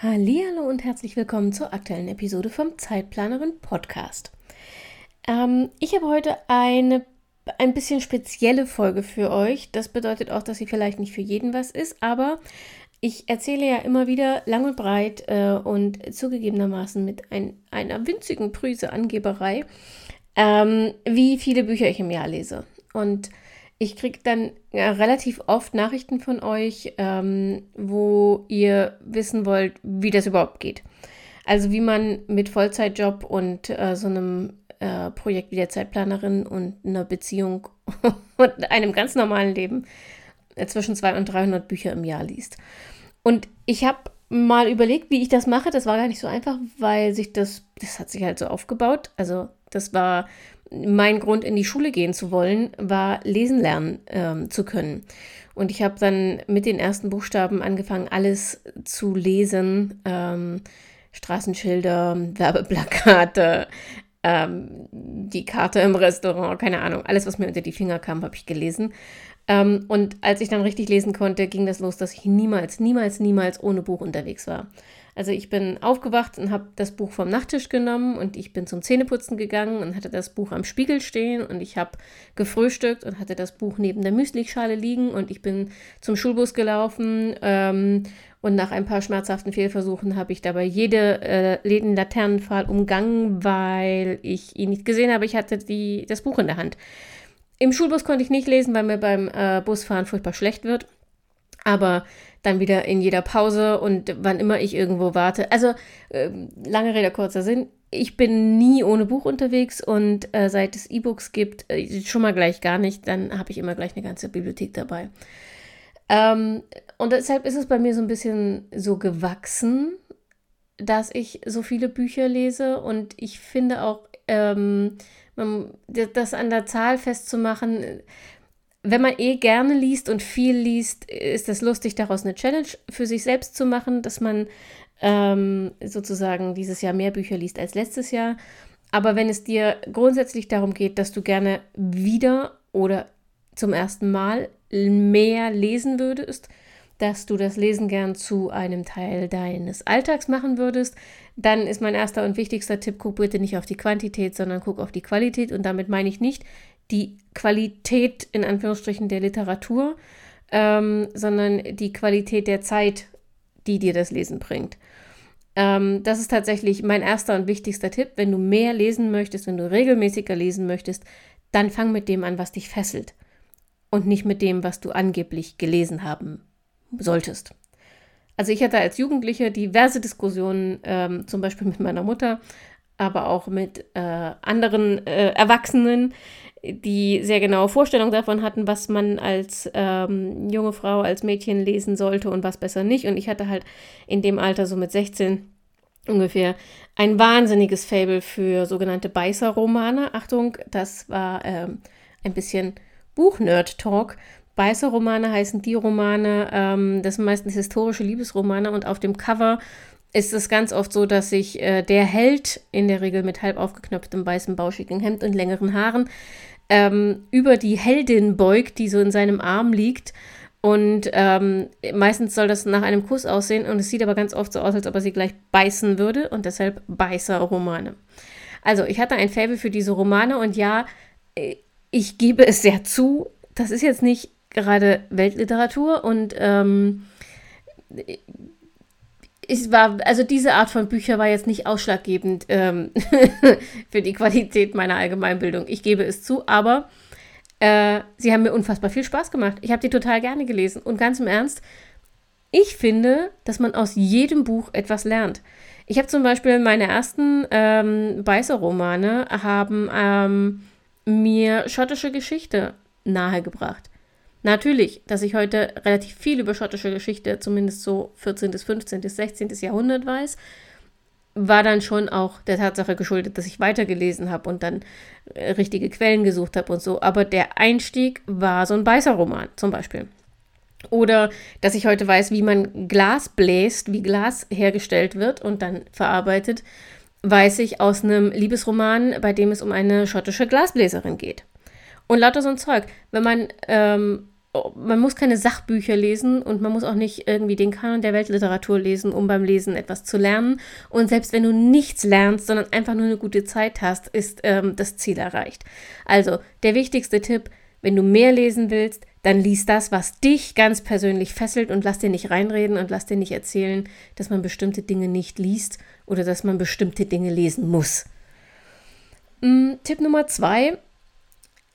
Hallo und herzlich willkommen zur aktuellen Episode vom Zeitplanerin Podcast. Ähm, ich habe heute eine ein bisschen spezielle Folge für euch. Das bedeutet auch, dass sie vielleicht nicht für jeden was ist, aber ich erzähle ja immer wieder lang und breit äh, und zugegebenermaßen mit ein, einer winzigen Prüse Angeberei, ähm, wie viele Bücher ich im Jahr lese. Und ich kriege dann ja, relativ oft Nachrichten von euch, ähm, wo ihr wissen wollt, wie das überhaupt geht. Also wie man mit Vollzeitjob und äh, so einem äh, Projekt wie der Zeitplanerin und einer Beziehung und einem ganz normalen Leben äh, zwischen 200 und 300 Bücher im Jahr liest. Und ich habe mal überlegt, wie ich das mache. Das war gar nicht so einfach, weil sich das, das hat sich halt so aufgebaut. Also das war mein Grund, in die Schule gehen zu wollen, war lesen lernen ähm, zu können. Und ich habe dann mit den ersten Buchstaben angefangen, alles zu lesen. Ähm, Straßenschilder, Werbeplakate, ähm, die Karte im Restaurant, keine Ahnung, alles, was mir unter die Finger kam, habe ich gelesen. Ähm, und als ich dann richtig lesen konnte, ging das los, dass ich niemals, niemals, niemals ohne Buch unterwegs war. Also ich bin aufgewacht und habe das Buch vom Nachttisch genommen und ich bin zum Zähneputzen gegangen und hatte das Buch am Spiegel stehen und ich habe gefrühstückt und hatte das Buch neben der Müslischale liegen und ich bin zum Schulbus gelaufen ähm, und nach ein paar schmerzhaften Fehlversuchen habe ich dabei jede äh, Läden-Laternenpfahl umgangen, weil ich ihn nicht gesehen habe. Ich hatte die, das Buch in der Hand. Im Schulbus konnte ich nicht lesen, weil mir beim äh, Busfahren furchtbar schlecht wird. Aber dann wieder in jeder Pause und wann immer ich irgendwo warte. Also, äh, lange Rede, kurzer Sinn. Ich bin nie ohne Buch unterwegs und äh, seit es E-Books gibt, äh, schon mal gleich gar nicht, dann habe ich immer gleich eine ganze Bibliothek dabei. Ähm, und deshalb ist es bei mir so ein bisschen so gewachsen, dass ich so viele Bücher lese und ich finde auch, ähm, das an der Zahl festzumachen, wenn man eh gerne liest und viel liest, ist es lustig, daraus eine Challenge für sich selbst zu machen, dass man ähm, sozusagen dieses Jahr mehr Bücher liest als letztes Jahr. Aber wenn es dir grundsätzlich darum geht, dass du gerne wieder oder zum ersten Mal mehr lesen würdest, dass du das Lesen gern zu einem Teil deines Alltags machen würdest, dann ist mein erster und wichtigster Tipp, guck bitte nicht auf die Quantität, sondern guck auf die Qualität. Und damit meine ich nicht die Qualität in Anführungsstrichen der Literatur, ähm, sondern die Qualität der Zeit, die dir das Lesen bringt. Ähm, das ist tatsächlich mein erster und wichtigster Tipp. Wenn du mehr lesen möchtest, wenn du regelmäßiger lesen möchtest, dann fang mit dem an, was dich fesselt. Und nicht mit dem, was du angeblich gelesen haben solltest. Also ich hatte als Jugendliche diverse Diskussionen, ähm, zum Beispiel mit meiner Mutter, aber auch mit äh, anderen äh, Erwachsenen, die sehr genaue Vorstellungen davon hatten, was man als ähm, junge Frau, als Mädchen lesen sollte und was besser nicht. Und ich hatte halt in dem Alter, so mit 16 ungefähr, ein wahnsinniges Fable für sogenannte Beißer-Romane. Achtung, das war ähm, ein bisschen Buch-Nerd-Talk. Beißer-Romane heißen die Romane, ähm, das sind meistens historische Liebesromane und auf dem Cover ist es ganz oft so, dass sich äh, der Held, in der Regel mit halb aufgeknöpftem weißem bauschigen Hemd und längeren Haaren, ähm, über die Heldin beugt, die so in seinem Arm liegt. Und ähm, meistens soll das nach einem Kuss aussehen und es sieht aber ganz oft so aus, als ob er sie gleich beißen würde und deshalb Beißer-Romane. Also, ich hatte ein Faible für diese Romane und ja, äh, ich gebe es sehr zu, das ist jetzt nicht gerade Weltliteratur und ähm, ich war, also diese Art von Bücher war jetzt nicht ausschlaggebend ähm, für die Qualität meiner Allgemeinbildung. Ich gebe es zu, aber äh, sie haben mir unfassbar viel Spaß gemacht. Ich habe die total gerne gelesen. Und ganz im Ernst, ich finde, dass man aus jedem Buch etwas lernt. Ich habe zum Beispiel meine ersten ähm, Beißer-Romane haben ähm, mir schottische Geschichte nahegebracht. Natürlich, dass ich heute relativ viel über schottische Geschichte, zumindest so 14., bis 15., bis 16. Jahrhundert weiß. war dann schon auch der Tatsache geschuldet, dass ich weitergelesen habe und dann äh, richtige Quellen gesucht habe und so. Aber der Einstieg war so ein Beißerroman zum Beispiel. Oder dass ich heute weiß, wie man Glas bläst, wie Glas hergestellt wird und dann verarbeitet, weiß ich aus einem Liebesroman, bei dem es um eine schottische Glasbläserin geht. Und lauter so ein Zeug. Wenn man ähm, man muss keine Sachbücher lesen und man muss auch nicht irgendwie den Kanon der Weltliteratur lesen, um beim Lesen etwas zu lernen. Und selbst wenn du nichts lernst, sondern einfach nur eine gute Zeit hast, ist ähm, das Ziel erreicht. Also der wichtigste Tipp, wenn du mehr lesen willst, dann lies das, was dich ganz persönlich fesselt und lass dir nicht reinreden und lass dir nicht erzählen, dass man bestimmte Dinge nicht liest oder dass man bestimmte Dinge lesen muss. Mhm, Tipp Nummer zwei,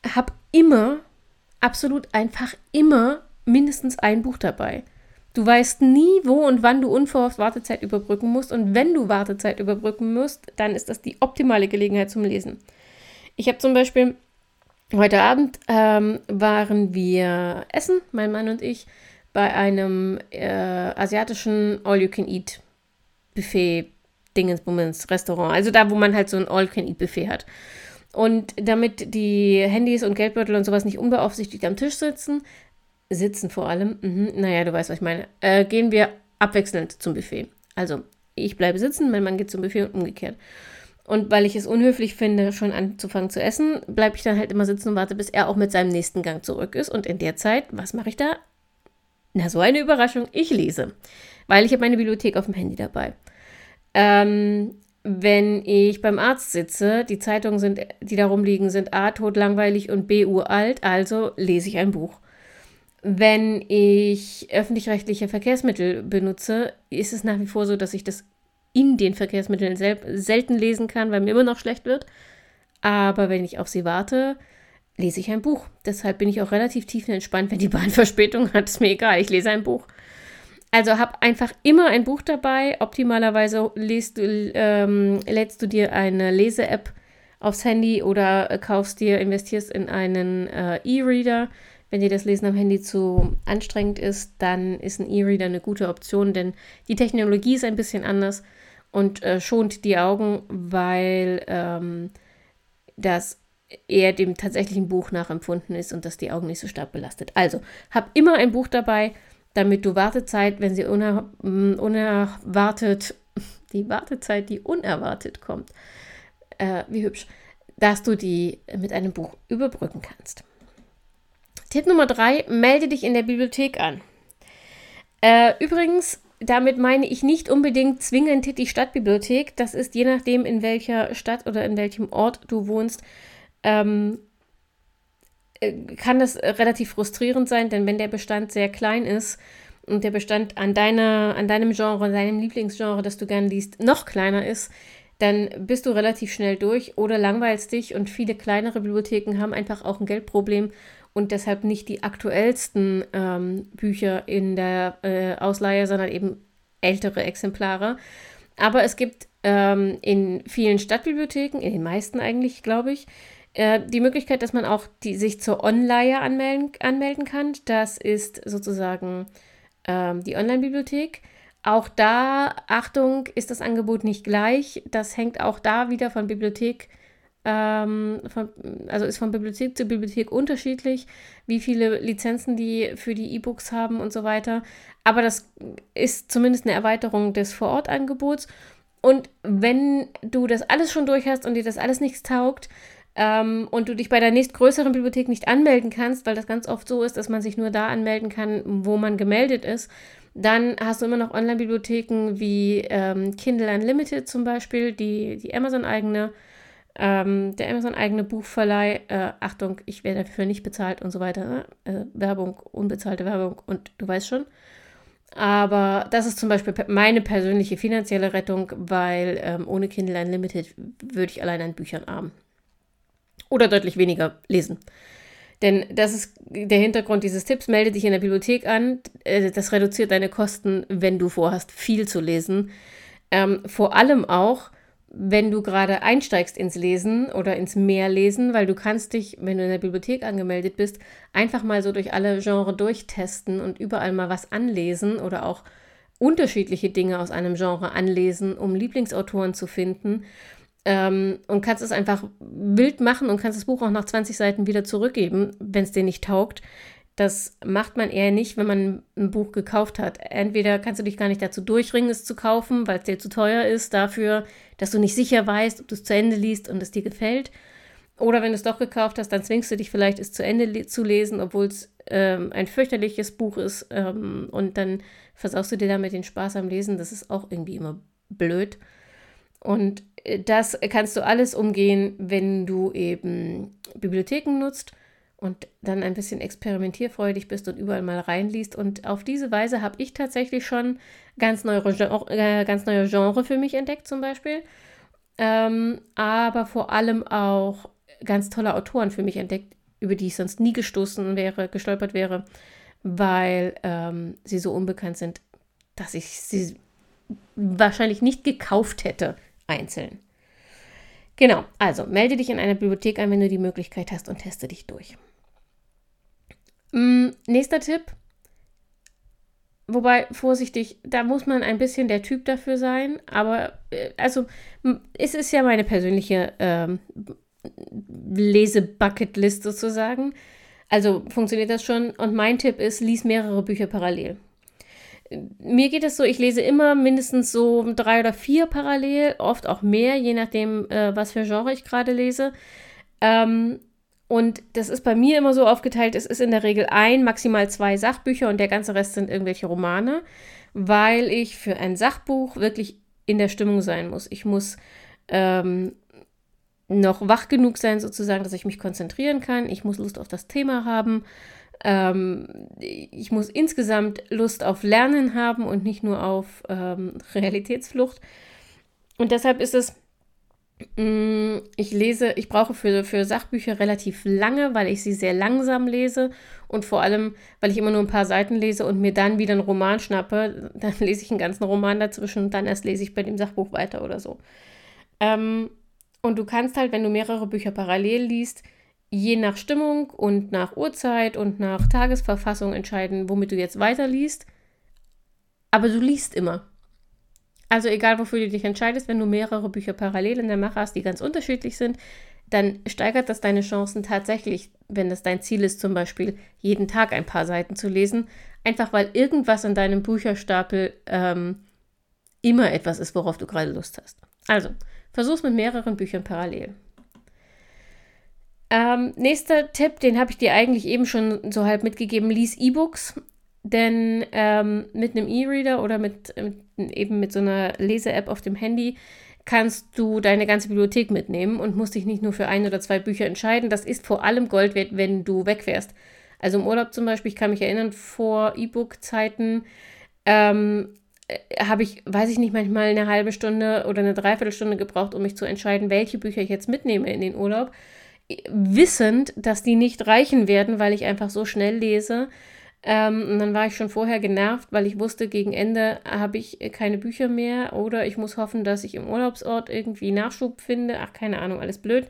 hab immer absolut einfach immer mindestens ein Buch dabei. Du weißt nie, wo und wann du unverhofft Wartezeit überbrücken musst. Und wenn du Wartezeit überbrücken musst, dann ist das die optimale Gelegenheit zum Lesen. Ich habe zum Beispiel heute Abend ähm, waren wir essen, mein Mann und ich, bei einem äh, asiatischen All-You-Can-Eat-Buffet Dingensbummens Restaurant. Also da, wo man halt so ein All-You-Can-Eat-Buffet hat. Und damit die Handys und Geldbeutel und sowas nicht unbeaufsichtigt am Tisch sitzen, sitzen vor allem, mhm, naja, du weißt, was ich meine, äh, gehen wir abwechselnd zum Buffet. Also ich bleibe sitzen, mein Mann geht zum Buffet und umgekehrt. Und weil ich es unhöflich finde, schon anzufangen zu essen, bleibe ich dann halt immer sitzen und warte, bis er auch mit seinem nächsten Gang zurück ist. Und in der Zeit, was mache ich da? Na, so eine Überraschung, ich lese. Weil ich habe meine Bibliothek auf dem Handy dabei. Ähm, wenn ich beim Arzt sitze, die Zeitungen, sind, die da rumliegen, sind A, totlangweilig und B, uralt, also lese ich ein Buch. Wenn ich öffentlich-rechtliche Verkehrsmittel benutze, ist es nach wie vor so, dass ich das in den Verkehrsmitteln sel selten lesen kann, weil mir immer noch schlecht wird. Aber wenn ich auf sie warte, lese ich ein Buch. Deshalb bin ich auch relativ tiefenentspannt, wenn die Bahn Verspätung hat. Ist mir egal, ich lese ein Buch. Also hab einfach immer ein Buch dabei. Optimalerweise liest du, ähm, lädst du dir eine Lese-App aufs Handy oder äh, kaufst dir, investierst in einen äh, E-Reader. Wenn dir das Lesen am Handy zu anstrengend ist, dann ist ein E-Reader eine gute Option, denn die Technologie ist ein bisschen anders und äh, schont die Augen, weil ähm, das eher dem tatsächlichen Buch nachempfunden ist und das die Augen nicht so stark belastet. Also, hab immer ein Buch dabei damit du Wartezeit, wenn sie uner mm, unerwartet, die Wartezeit, die unerwartet kommt, äh, wie hübsch, dass du die mit einem Buch überbrücken kannst. Tipp Nummer drei, melde dich in der Bibliothek an. Äh, übrigens, damit meine ich nicht unbedingt zwingend die Stadtbibliothek. Das ist je nachdem, in welcher Stadt oder in welchem Ort du wohnst, ähm, äh, kann das relativ frustrierend sein, denn wenn der Bestand sehr klein ist und der Bestand an, deiner, an deinem Genre, deinem Lieblingsgenre, das du gern liest, noch kleiner ist, dann bist du relativ schnell durch oder langweilst dich und viele kleinere Bibliotheken haben einfach auch ein Geldproblem und deshalb nicht die aktuellsten ähm, Bücher in der äh, Ausleihe, sondern eben ältere Exemplare. Aber es gibt ähm, in vielen Stadtbibliotheken, in den meisten eigentlich, glaube ich, äh, die Möglichkeit, dass man auch die, sich zur Online anmelden, anmelden kann. Das ist sozusagen ähm, die Online-Bibliothek. Auch da, Achtung, ist das Angebot nicht gleich. Das hängt auch da wieder von Bibliothek, ähm, von, also ist von Bibliothek zu Bibliothek unterschiedlich, wie viele Lizenzen die für die E-Books haben und so weiter. Aber das ist zumindest eine Erweiterung des Vorortangebots. Und wenn du das alles schon durch hast und dir das alles nichts taugt, ähm, und du dich bei der nächstgrößeren Bibliothek nicht anmelden kannst, weil das ganz oft so ist, dass man sich nur da anmelden kann, wo man gemeldet ist, dann hast du immer noch Online-Bibliotheken wie ähm, Kindle Unlimited zum Beispiel, die, die Amazon-eigene, ähm, der Amazon-eigene Buchverleih. Äh, Achtung, ich werde dafür nicht bezahlt und so weiter. Ne? Äh, Werbung, unbezahlte Werbung und du weißt schon. Aber das ist zum Beispiel meine persönliche finanzielle Rettung, weil ähm, ohne Kindle Unlimited würde ich allein an Büchern arm oder deutlich weniger lesen. Denn das ist der Hintergrund dieses Tipps. Melde dich in der Bibliothek an. Äh, das reduziert deine Kosten, wenn du vorhast, viel zu lesen. Ähm, vor allem auch, wenn du gerade einsteigst ins Lesen oder ins Mehrlesen, weil du kannst dich, wenn du in der Bibliothek angemeldet bist, einfach mal so durch alle Genres durchtesten und überall mal was anlesen oder auch unterschiedliche Dinge aus einem Genre anlesen, um Lieblingsautoren zu finden. Ähm, und kannst es einfach wild machen und kannst das Buch auch nach 20 Seiten wieder zurückgeben, wenn es dir nicht taugt. Das macht man eher nicht, wenn man ein Buch gekauft hat. Entweder kannst du dich gar nicht dazu durchringen, es zu kaufen, weil es dir zu teuer ist, dafür, dass du nicht sicher weißt, ob du es zu Ende liest und es dir gefällt. Oder wenn du es doch gekauft hast, dann zwingst du dich vielleicht, es zu Ende le zu lesen, obwohl es ähm, ein fürchterliches Buch ist. Ähm, und dann versaust du dir damit den Spaß am Lesen. Das ist auch irgendwie immer blöd. Und äh, das kannst du alles umgehen, wenn du eben Bibliotheken nutzt und dann ein bisschen experimentierfreudig bist und überall mal reinliest. Und auf diese Weise habe ich tatsächlich schon ganz neue, äh, ganz neue Genre für mich entdeckt, zum Beispiel. Ähm, aber vor allem auch ganz tolle Autoren für mich entdeckt, über die ich sonst nie gestoßen wäre, gestolpert wäre, weil ähm, sie so unbekannt sind, dass ich sie wahrscheinlich nicht gekauft hätte, einzeln. Genau, also melde dich in einer Bibliothek an, wenn du die Möglichkeit hast und teste dich durch. Mm, nächster Tipp. Wobei, vorsichtig, da muss man ein bisschen der Typ dafür sein, aber äh, also es ist ja meine persönliche ähm, Lese-Bucketlist sozusagen. Also funktioniert das schon. Und mein Tipp ist, lies mehrere Bücher parallel. Mir geht es so, ich lese immer mindestens so drei oder vier parallel, oft auch mehr, je nachdem, äh, was für Genre ich gerade lese. Ähm, und das ist bei mir immer so aufgeteilt, es ist in der Regel ein, maximal zwei Sachbücher und der ganze Rest sind irgendwelche Romane, weil ich für ein Sachbuch wirklich in der Stimmung sein muss. Ich muss ähm, noch wach genug sein, sozusagen, dass ich mich konzentrieren kann. Ich muss Lust auf das Thema haben. Ähm, ich muss insgesamt Lust auf Lernen haben und nicht nur auf ähm, Realitätsflucht. Und deshalb ist es, mh, mm, ich lese, ich brauche für, für Sachbücher relativ lange, weil ich sie sehr langsam lese und vor allem, weil ich immer nur ein paar Seiten lese und mir dann wieder einen Roman schnappe. Dann lese ich einen ganzen Roman dazwischen und dann erst lese ich bei dem Sachbuch weiter oder so. Ähm, und du kannst halt, wenn du mehrere Bücher parallel liest, je nach Stimmung und nach Uhrzeit und nach Tagesverfassung entscheiden, womit du jetzt weiterliest. Aber du liest immer. Also egal, wofür du dich entscheidest, wenn du mehrere Bücher parallel in der Mache hast, die ganz unterschiedlich sind, dann steigert das deine Chancen tatsächlich, wenn es dein Ziel ist, zum Beispiel jeden Tag ein paar Seiten zu lesen, einfach weil irgendwas in deinem Bücherstapel ähm, immer etwas ist, worauf du gerade Lust hast. Also, Versuch's mit mehreren Büchern parallel. Ähm, nächster Tipp, den habe ich dir eigentlich eben schon so halb mitgegeben, lies E-Books. Denn ähm, mit einem E-Reader oder mit, mit, eben mit so einer Lese-App auf dem Handy kannst du deine ganze Bibliothek mitnehmen und musst dich nicht nur für ein oder zwei Bücher entscheiden. Das ist vor allem Gold wert, wenn du wegfährst. Also im Urlaub zum Beispiel, ich kann mich erinnern, vor E-Book-Zeiten ähm, äh, habe ich, weiß ich nicht, manchmal eine halbe Stunde oder eine Dreiviertelstunde gebraucht, um mich zu entscheiden, welche Bücher ich jetzt mitnehme in den Urlaub, wissend, dass die nicht reichen werden, weil ich einfach so schnell lese. Ähm, und dann war ich schon vorher genervt, weil ich wusste, gegen Ende habe ich keine Bücher mehr oder ich muss hoffen, dass ich im Urlaubsort irgendwie Nachschub finde. Ach, keine Ahnung, alles blöd.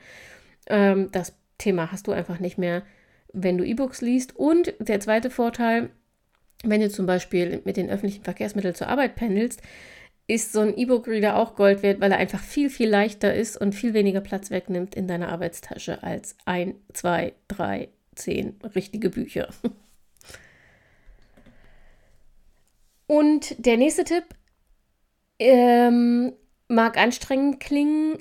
Ähm, das Thema hast du einfach nicht mehr, wenn du E-Books liest. Und der zweite Vorteil, wenn du zum Beispiel mit den öffentlichen Verkehrsmitteln zur Arbeit pendelst, ist so ein E-Book-Reader auch Gold wert, weil er einfach viel, viel leichter ist und viel weniger Platz wegnimmt in deiner Arbeitstasche als ein, zwei, drei, zehn richtige Bücher. Und der nächste Tipp, ähm, mag anstrengend klingen,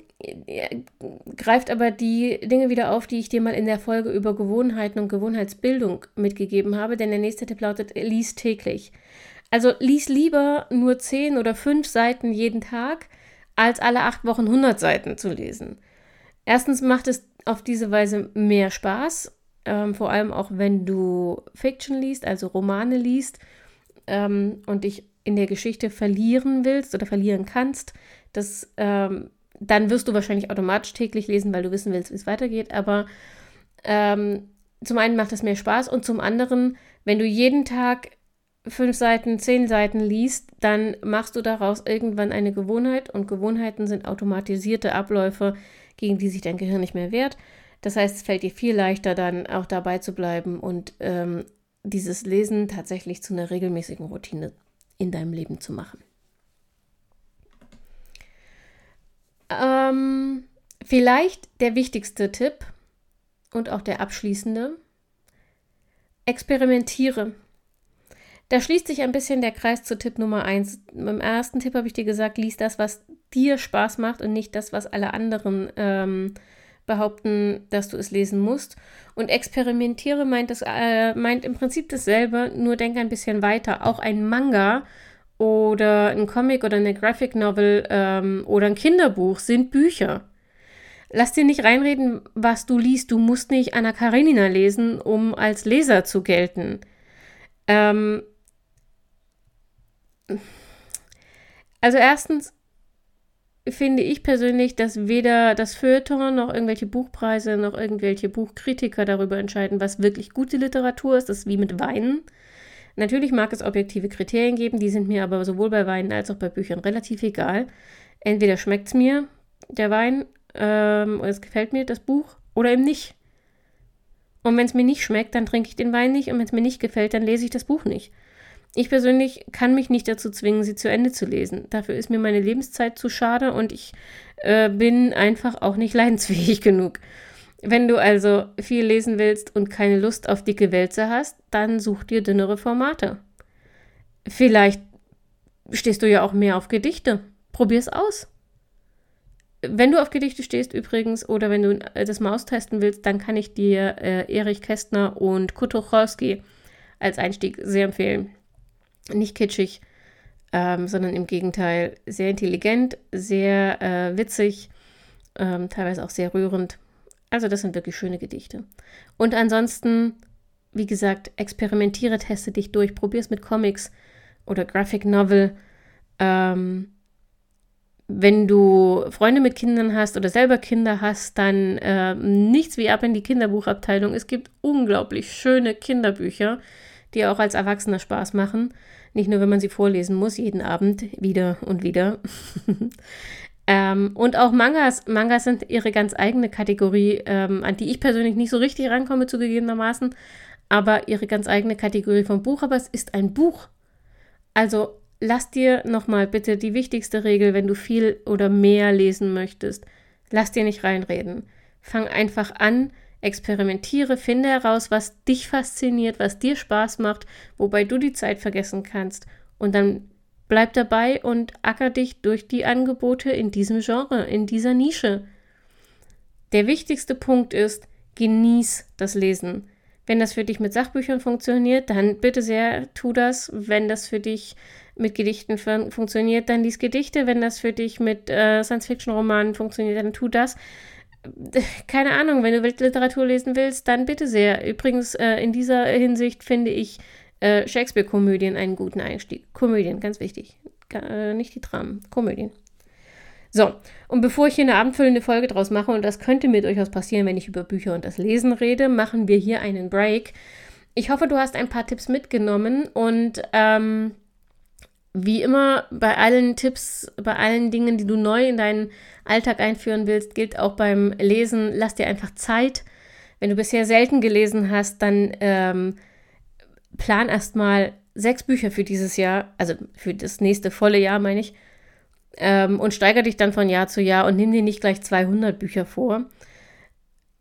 greift aber die Dinge wieder auf, die ich dir mal in der Folge über Gewohnheiten und Gewohnheitsbildung mitgegeben habe, denn der nächste Tipp lautet, lies täglich. Also lies lieber nur 10 oder 5 Seiten jeden Tag, als alle 8 Wochen 100 Seiten zu lesen. Erstens macht es auf diese Weise mehr Spaß, ähm, vor allem auch wenn du Fiction liest, also Romane liest ähm, und dich in der Geschichte verlieren willst oder verlieren kannst, das, ähm, dann wirst du wahrscheinlich automatisch täglich lesen, weil du wissen willst, wie es weitergeht. Aber ähm, zum einen macht es mehr Spaß und zum anderen, wenn du jeden Tag fünf Seiten, zehn Seiten liest, dann machst du daraus irgendwann eine Gewohnheit und Gewohnheiten sind automatisierte Abläufe, gegen die sich dein Gehirn nicht mehr wehrt. Das heißt, es fällt dir viel leichter, dann auch dabei zu bleiben und ähm, dieses Lesen tatsächlich zu einer regelmäßigen Routine in deinem Leben zu machen. Ähm, vielleicht der wichtigste Tipp und auch der abschließende. Experimentiere. Da schließt sich ein bisschen der Kreis zu Tipp Nummer 1. Beim ersten Tipp habe ich dir gesagt, lies das, was dir Spaß macht und nicht das, was alle anderen ähm, behaupten, dass du es lesen musst. Und experimentiere meint, das, äh, meint im Prinzip dasselbe, nur denk ein bisschen weiter. Auch ein Manga oder ein Comic oder eine Graphic Novel ähm, oder ein Kinderbuch sind Bücher. Lass dir nicht reinreden, was du liest. Du musst nicht Anna Karenina lesen, um als Leser zu gelten. Ähm also erstens finde ich persönlich, dass weder das Feuilleton noch irgendwelche Buchpreise noch irgendwelche Buchkritiker darüber entscheiden, was wirklich gute Literatur ist. Das ist wie mit Weinen. Natürlich mag es objektive Kriterien geben, die sind mir aber sowohl bei Weinen als auch bei Büchern relativ egal. Entweder schmeckt es mir, der Wein, ähm, es gefällt mir das Buch oder eben nicht. Und wenn es mir nicht schmeckt, dann trinke ich den Wein nicht und wenn es mir nicht gefällt, dann lese ich das Buch nicht. Ich persönlich kann mich nicht dazu zwingen, sie zu Ende zu lesen. Dafür ist mir meine Lebenszeit zu schade und ich äh, bin einfach auch nicht leidensfähig genug. Wenn du also viel lesen willst und keine Lust auf dicke Wälze hast, dann such dir dünnere Formate. Vielleicht stehst du ja auch mehr auf Gedichte. Probier's aus. Wenn du auf Gedichte stehst übrigens oder wenn du das mal austesten willst, dann kann ich dir äh, Erich Kästner und Kurt Tucholsky als Einstieg sehr empfehlen. Nicht kitschig, ähm, sondern im Gegenteil sehr intelligent, sehr äh, witzig, ähm, teilweise auch sehr rührend. Also das sind wirklich schöne Gedichte. Und ansonsten, wie gesagt, experimentiere, teste dich durch, probier es mit Comics oder Graphic Novel. Ähm, wenn du Freunde mit Kindern hast oder selber Kinder hast, dann äh, nichts wie ab in die Kinderbuchabteilung. Es gibt unglaublich schöne Kinderbücher, die auch als Erwachsener Spaß machen. Nicht nur, wenn man sie vorlesen muss, jeden Abend wieder und wieder. ähm, und auch Mangas. Mangas sind ihre ganz eigene Kategorie, ähm, an die ich persönlich nicht so richtig rankomme, zugegebenermaßen. Aber ihre ganz eigene Kategorie vom Buch. Aber es ist ein Buch. Also lass dir nochmal bitte die wichtigste Regel, wenn du viel oder mehr lesen möchtest, lass dir nicht reinreden. Fang einfach an, experimentiere, finde heraus, was dich fasziniert, was dir Spaß macht, wobei du die Zeit vergessen kannst. Und dann bleib dabei und acker dich durch die Angebote in diesem Genre, in dieser Nische. Der wichtigste Punkt ist, genieß das Lesen. Wenn das für dich mit Sachbüchern funktioniert, dann bitte sehr, tu das. Wenn das für dich mit Gedichten fun funktioniert, dann lies Gedichte. Wenn das für dich mit äh, Science-Fiction-Romanen funktioniert, dann tu das. Keine Ahnung, wenn du Weltliteratur lesen willst, dann bitte sehr. Übrigens, äh, in dieser Hinsicht finde ich äh, Shakespeare-Komödien einen guten Einstieg. Komödien, ganz wichtig. Äh, nicht die Dramen, Komödien. So, und bevor ich hier eine abendfüllende Folge draus mache, und das könnte mir durchaus passieren, wenn ich über Bücher und das Lesen rede, machen wir hier einen Break. Ich hoffe, du hast ein paar Tipps mitgenommen und ähm, wie immer bei allen Tipps, bei allen Dingen, die du neu in deinen Alltag einführen willst, gilt auch beim Lesen, lass dir einfach Zeit. Wenn du bisher selten gelesen hast, dann ähm, plan erstmal sechs Bücher für dieses Jahr, also für das nächste volle Jahr, meine ich, ähm, und steiger dich dann von Jahr zu Jahr und nimm dir nicht gleich 200 Bücher vor.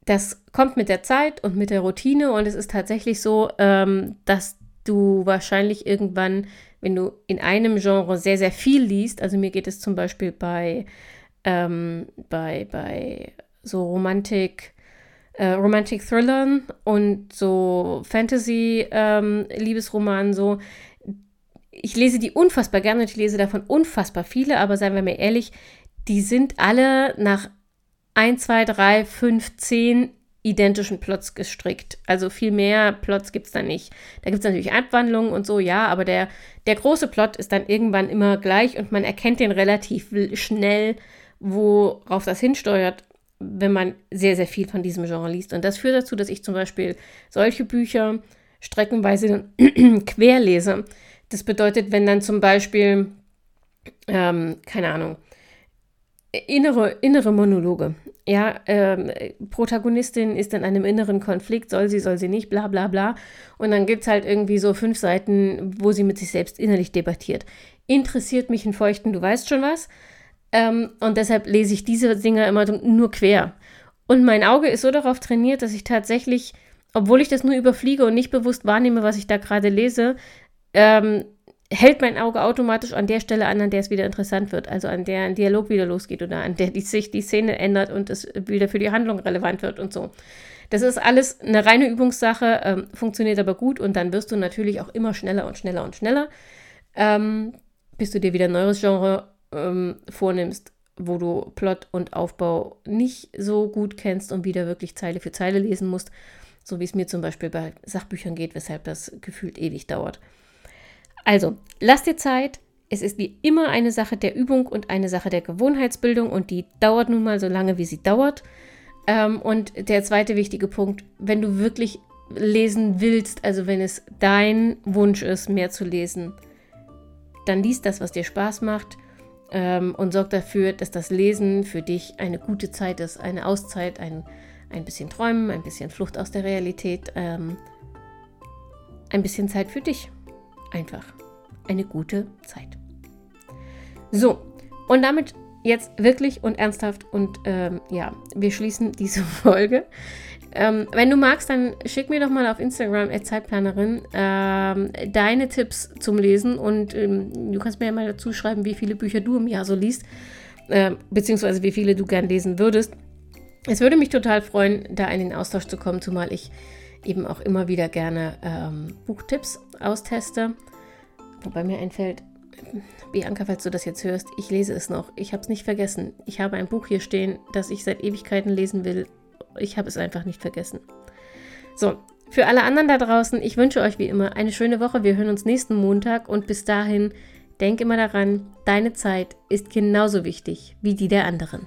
Das kommt mit der Zeit und mit der Routine und es ist tatsächlich so, ähm, dass du wahrscheinlich irgendwann wenn du in einem Genre sehr, sehr viel liest, also mir geht es zum Beispiel bei, ähm, bei, bei so Romantik, äh, Romantic Thrillern und so Fantasy-Liebesromanen ähm, so. Ich lese die unfassbar gerne und ich lese davon unfassbar viele, aber seien wir mal ehrlich, die sind alle nach 1, 2, 3, 5, 10 identischen Plots gestrickt. Also viel mehr Plots gibt es da nicht. Da gibt es natürlich Abwandlungen und so, ja, aber der, der große Plot ist dann irgendwann immer gleich und man erkennt den relativ schnell, worauf das hinsteuert, wenn man sehr, sehr viel von diesem Genre liest. Und das führt dazu, dass ich zum Beispiel solche Bücher streckenweise quer lese. Das bedeutet, wenn dann zum Beispiel, ähm, keine Ahnung, innere, innere Monologe. Ja, ähm, Protagonistin ist in einem inneren Konflikt, soll sie, soll sie nicht, bla bla bla. Und dann gibt es halt irgendwie so fünf Seiten, wo sie mit sich selbst innerlich debattiert. Interessiert mich in Feuchten, du weißt schon was. Ähm, und deshalb lese ich diese Dinger immer nur quer. Und mein Auge ist so darauf trainiert, dass ich tatsächlich, obwohl ich das nur überfliege und nicht bewusst wahrnehme, was ich da gerade lese, ähm, hält mein Auge automatisch an der Stelle an, an der es wieder interessant wird. Also an der ein Dialog wieder losgeht oder an der die, sich die Szene ändert und es wieder für die Handlung relevant wird und so. Das ist alles eine reine Übungssache, ähm, funktioniert aber gut und dann wirst du natürlich auch immer schneller und schneller und schneller, ähm, bis du dir wieder ein neues Genre ähm, vornimmst, wo du Plot und Aufbau nicht so gut kennst und wieder wirklich Zeile für Zeile lesen musst, so wie es mir zum Beispiel bei Sachbüchern geht, weshalb das gefühlt ewig dauert. Also, lass dir Zeit. Es ist wie immer eine Sache der Übung und eine Sache der Gewohnheitsbildung und die dauert nun mal so lange, wie sie dauert. Ähm, und der zweite wichtige Punkt, wenn du wirklich lesen willst, also wenn es dein Wunsch ist, mehr zu lesen, dann liest das, was dir Spaß macht ähm, und sorg dafür, dass das Lesen für dich eine gute Zeit ist, eine Auszeit, ein, ein bisschen Träumen, ein bisschen Flucht aus der Realität, ähm, ein bisschen Zeit für dich einfach eine gute Zeit. So, und damit jetzt wirklich und ernsthaft und ähm, ja, wir schließen diese Folge. Ähm, wenn du magst, dann schick mir doch mal auf Instagram Zeitplanerin ähm, deine Tipps zum Lesen und ähm, du kannst mir ja mal dazu schreiben, wie viele Bücher du im Jahr so liest, äh, beziehungsweise wie viele du gern lesen würdest. Es würde mich total freuen, da in den Austausch zu kommen, zumal ich eben auch immer wieder gerne ähm, Buchtipps austeste. Wobei mir einfällt, Bianca, falls du das jetzt hörst, ich lese es noch. Ich habe es nicht vergessen. Ich habe ein Buch hier stehen, das ich seit Ewigkeiten lesen will. Ich habe es einfach nicht vergessen. So, für alle anderen da draußen, ich wünsche euch wie immer eine schöne Woche. Wir hören uns nächsten Montag und bis dahin, denk immer daran, deine Zeit ist genauso wichtig wie die der anderen.